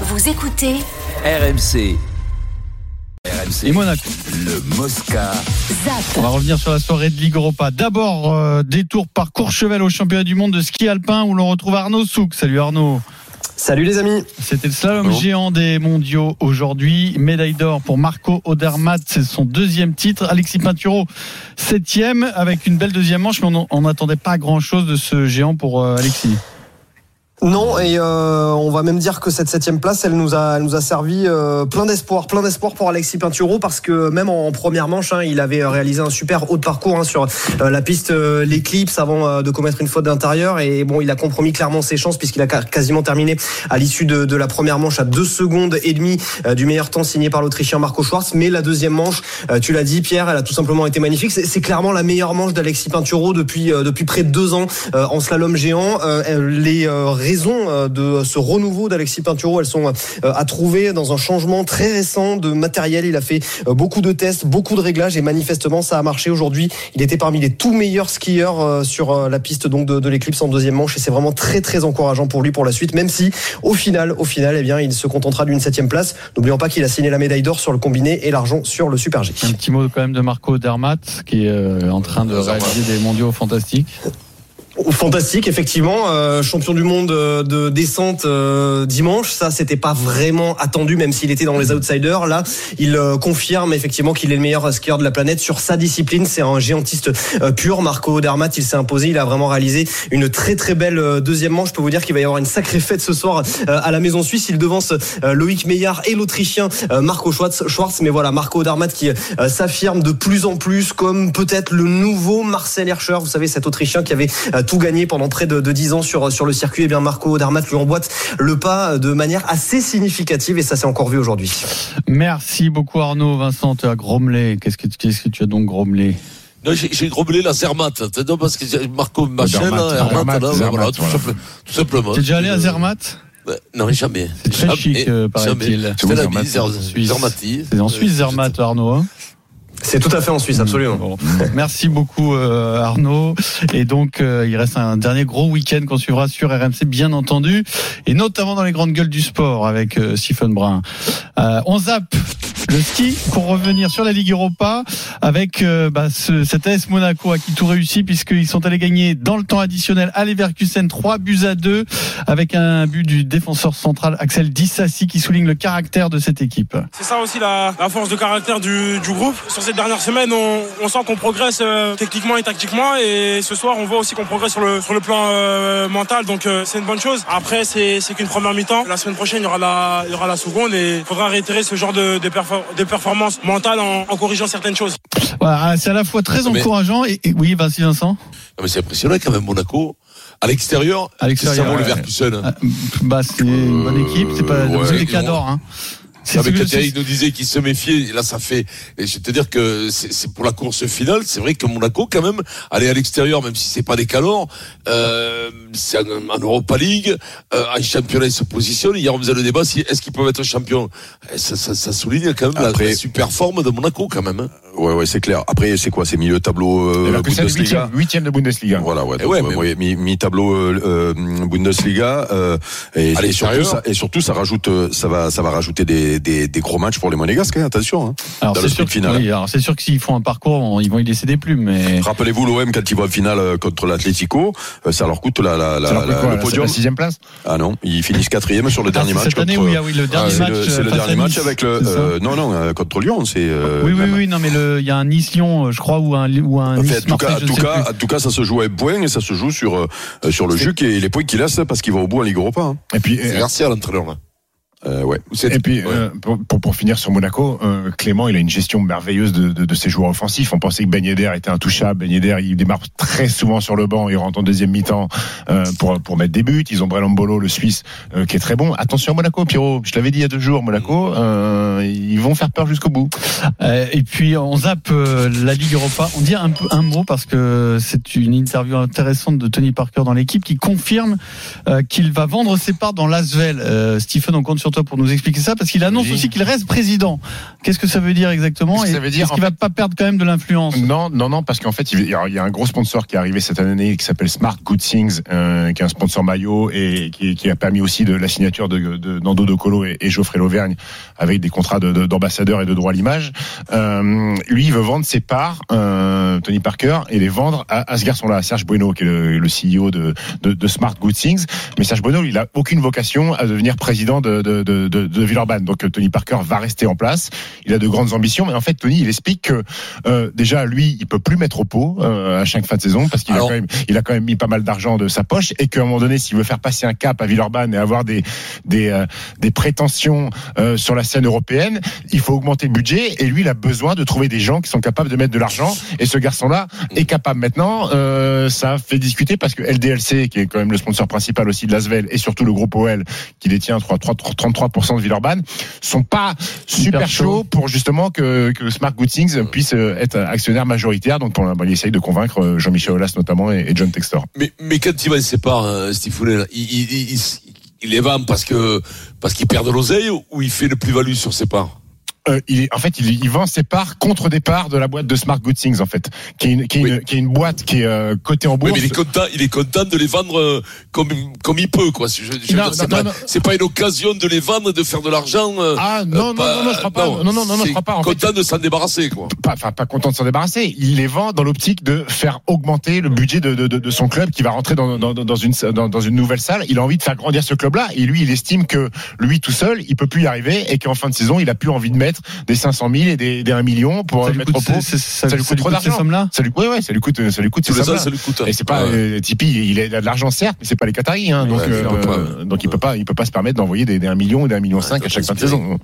Vous écoutez RMC. RMC. Et Monaco. Le Mosca. On va ZAP. revenir sur la soirée de Ligue Europa. D'abord, euh, détour par Courchevel au championnat du monde de ski alpin où l'on retrouve Arnaud Souk. Salut Arnaud. Salut les amis. C'était le slalom Bonjour. géant des mondiaux aujourd'hui. Médaille d'or pour Marco Odermatt, c'est son deuxième titre. Alexis Pinturo, septième, avec une belle deuxième manche, mais on n'attendait pas grand-chose de ce géant pour euh, Alexis. Non, et euh, on va même dire que cette septième place, elle nous a, elle nous a servi euh, plein d'espoir, plein d'espoir pour Alexis Pinturo, parce que même en, première manche, hein, il avait réalisé un super haut de parcours hein, sur euh, la piste l'éclipse avant de commettre une faute d'intérieur, et bon, il a compromis clairement ses chances puisqu'il a quasiment terminé à l'issue de, la première manche à deux secondes et demie du meilleur temps signé par l'Autrichien Marco Schwartz. Mais la deuxième manche, tu l'as dit, Pierre, elle a tout simplement été magnifique. C'est clairement la meilleure manche d'Alexis Pinturo depuis depuis près de deux ans en slalom géant. Raisons euh, de ce renouveau d'Alexis Pinturo, elles sont euh, à trouver dans un changement très récent de matériel. Il a fait euh, beaucoup de tests, beaucoup de réglages et manifestement ça a marché aujourd'hui. Il était parmi les tout meilleurs skieurs sur la piste donc de, de l'éclipse en deuxième manche et c'est vraiment très très encourageant pour lui pour la suite. Même si au final, au final, eh bien, il se contentera d'une septième place. N'oublions pas qu'il a signé la médaille d'or sur le combiné et l'argent sur le super G. Un petit mot quand même de Marco Odermatt, qui est en train de réaliser des mondiaux fantastiques. Fantastique, effectivement, euh, champion du monde euh, de descente euh, dimanche. Ça, c'était pas vraiment attendu, même s'il était dans les outsiders. Là, il euh, confirme effectivement qu'il est le meilleur skieur de la planète sur sa discipline. C'est un géantiste euh, pur. Marco Odermatt, il s'est imposé. Il a vraiment réalisé une très très belle euh, deuxième manche. Je peux vous dire qu'il va y avoir une sacrée fête ce soir à la Maison Suisse. Il devance Loïc Meillard et l'Autrichien Marco Schwartz. Mais voilà, Marco Odermatt qui s'affirme de plus en plus comme peut-être le nouveau Marcel Hirscher. Vous savez, cet Autrichien qui avait tout gagné pendant près de, de 10 ans sur, sur le circuit. Et bien, Marco Odermatt lui emboîte le pas de manière assez significative et ça s'est encore vu aujourd'hui. Merci beaucoup Arnaud. Vincent, tu as grommelé. Qu'est-ce que, qu'est-ce que tu as donc grommelé Non, j'ai grommelé la Zermatt. C'est non, parce que Marco Zermatt, là, Hermatt, Zermatt, là, Zermatt, voilà, tout, voilà. simple- tout simplement. T'es déjà allé à Zermatt? Non, jamais. C'est très Jamais, chic, euh, paraît-il. C'est où, C'était la Zermatt? Bise, Zer- Suisse. Zermatti. C'est en Suisse Zermatt Arnaud. C'est tout à fait en Suisse, absolument. Merci beaucoup euh, Arnaud. Et donc euh, il reste un dernier gros week-end qu'on suivra sur RMC bien entendu, et notamment dans les grandes gueules du sport avec euh, Stephen Brun. Euh, on zappe le ski pour revenir sur la Ligue Europa avec euh, bah, ce, cet AS Monaco à qui tout réussit puisqu'ils sont allés gagner dans le temps additionnel à Leverkusen 3 buts à 2 avec un but du défenseur central Axel Dissassi qui souligne le caractère de cette équipe. C'est ça aussi la, la force de caractère du, du groupe. Sur ces dernières semaines, on, on sent qu'on progresse euh, techniquement et tactiquement. Et ce soir, on voit aussi qu'on progresse sur le, sur le plan euh, mental. Donc euh, c'est une bonne chose. Après, c'est qu'une première mi-temps. La semaine prochaine, il y aura la, il y aura la seconde. Et il faudra réitérer ce genre de, de, perfor- de performance mentale en, en corrigeant certaines choses. Voilà, c'est à la fois très Mais- encourageant et, et- oui, Vinci Vincent. Non, mais c'est impressionnant quand même, Monaco. À l'extérieur, À l'extérieur, ça le. Ah, Bah, c'est une bonne équipe, c'est pas ouais, c'est des ils cadors, hein. C'est Non, mais ce que- quand Thierry nous disait qu'il se méfiait, là ça fait. Et je vais te dire que c'est c'est pour la course finale, c'est vrai que Monaco quand même, aller à l'extérieur, même si c'est pas des calors, euh, c'est en, en Europa League, euh, en championnat ils se positionnent. Hier on faisait le débat, si est-ce qu'ils peuvent être champions? Eh, ça, ça, ça souligne quand même la- Après- la, super forme de Monaco quand même. hein. Ouais, ouais, c'est clair. Après, c'est quoi? C'est milieu tableau euh, Leverkusen, Bundesliga? huitième, de Bundesliga. Voilà, ouais, Eh donc, ouais, ouais, mais- ouais, mi- mi-tableau euh, euh, Bundesliga euh, et, surtout ça, et surtout ça rajoute euh, ça va ça va rajouter des, des, des gros matchs pour les Monégasques hein, attention hein. Alors c'est sûr, oui, alors c'est sûr que s'ils font un parcours, on- ils vont y laisser des plumes, mais Rappelez-vous l'OM quand ils vont en finale euh, contre l'Atlético, euh, ça leur coûte la, la, la, leur coûte la- quoi, le la- podium. La sixième place Ah non, ils finissent quatrième sur le Ah, dernier match. cette année contre, où il y a oui le dernier c'est match. le, c'est le euh, dernier match Nice, avec le euh, non non contre Lyon c'est euh, oui, oui, même- oui, non, mais le- il y a un Nice-Lyon, je crois, ou un, ou un En fait, en tout cas, tout cas, ça se joue à un point et ça se joue sur euh, sur le jus et les points qu'il laisse parce qu'il va au bout en Ligue Europa. hein. Et puis, euh, Garcia l'entraîneur là. Euh, ouais. Et puis ouais. euh, pour, pour, pour finir sur Monaco, euh, Clément, il a une gestion merveilleuse de, de, de ses joueurs offensifs. On pensait que Ben Yedder était intouchable. Ben Yedder, il démarre très souvent sur le banc. Il rentre en deuxième mi-temps euh, pour, pour mettre des buts. Ils ont Brelambolo, le Suisse, euh, qui est très bon. Attention à Monaco, Pierrot. Je l'avais dit il y a deux jours, Monaco, euh, ils vont faire peur jusqu'au bout. Euh, et puis on zappe euh, la Ligue Europa. On dit un peu un mot parce que c'est une interview intéressante de Tony Parker dans l'équipe qui confirme euh, qu'il va vendre ses parts dans l'Asvel. Euh, Stephen, on compte sur toi pour nous expliquer ça, parce qu'il annonce Oui. aussi qu'il reste président. Qu'est-ce que ça veut dire exactement Qu'est-ce que Et ça veut dire, Est-ce qu'il va pas perdre quand même de l'influence? Non, non, non, parce qu'en fait, il y a un gros sponsor qui est arrivé cette année qui s'appelle Smart Good Things, euh, qui est un sponsor maillot et qui, qui a permis aussi de la signature de, de Nando De Colo et, et Geoffrey Lauvergne avec des contrats de- et de droit à l'image. Euh, lui, il veut vendre ses parts, euh, Tony Parker, et les vendre à, à ce garçon-là, Serge Bueno, qui est le, le CEO de, de, de Smart Good Things. Mais Serge Bueno, il a aucune vocation à devenir président de, de, de, de, de Villeurbanne. Donc euh, Tony Parker va rester en place. Il a de grandes ambitions, mais en fait, Tony, il explique que euh, déjà lui, il peut plus mettre au pot euh, à chaque fin de saison parce qu'il a quand même, il a quand même mis pas mal d'argent de sa poche et qu'à un moment donné, s'il veut faire passer un cap à Villeurbanne et avoir des des, euh, des prétentions sur la scène européenne, il faut augmenter le budget et lui, il a besoin de trouver des gens qui sont capables de mettre de l'argent et ce garçon-là est capable maintenant. Ça fait discuter parce que LDLC, qui est quand même le sponsor principal aussi de l'Asvel et surtout le groupe OL qui détient 3, 3, 33% de Villeurbanne, sont pas super, Super chaud. chauds pour justement que, que Smart Good Things puisse euh, être actionnaire majoritaire. Donc, on, il essaye de convaincre euh, Jean-Michel Aulas notamment et, et John Textor. Mais, mais quand il va se séparer, hein, Steve il, il, il, il les vend parce que parce qu'il perd de l'oseille ou il fait le plus-value sur ses parts? Euh, il est, en fait, il, il vend ses parts contre des parts de la boîte de Smart Good Things, en fait, qui est une, qui est une, qui est une boîte qui est euh, cotée en Oui, bourse. mais il est content, il est content de les vendre euh, comme comme il peut, quoi. Je, je Non, c'est non, pas, non. pas une occasion de les vendre, de faire de l'argent. euh, Ah non, euh, non, non, non, je crois pas. Non, non, non, non, je c'est crois pas. En fait, content de s'en débarrasser, quoi. pas, enfin, pas content de s'en débarrasser. Il les vend dans l'optique de faire augmenter le budget de, de, de, de son club qui va rentrer dans, dans, dans, une, dans, dans une nouvelle salle. Il a envie de faire grandir ce club-là et lui, il estime que lui tout seul, il peut plus y arriver et qu'en fin de saison, il a plus envie de mettre des 500 000 et des, des 1 million pour Ça lui mettre coûte, au pot. c'est- c'est- ça lui coûte trop ces d'argent. sommes-là Ça lui, ouais, ouais, ça lui coûte, ça lui coûte ces sommes-là. ça lui coûte. Et c'est pas Ouais. euh, Tipeee, il a de l'argent certes, mais c'est pas les Qataris, hein, donc Ouais, euh, il peut pas. donc il peut pas, il peut pas se permettre d'envoyer des, des 1 million ou des 1 million 5 Ouais, à chaque fin de saison.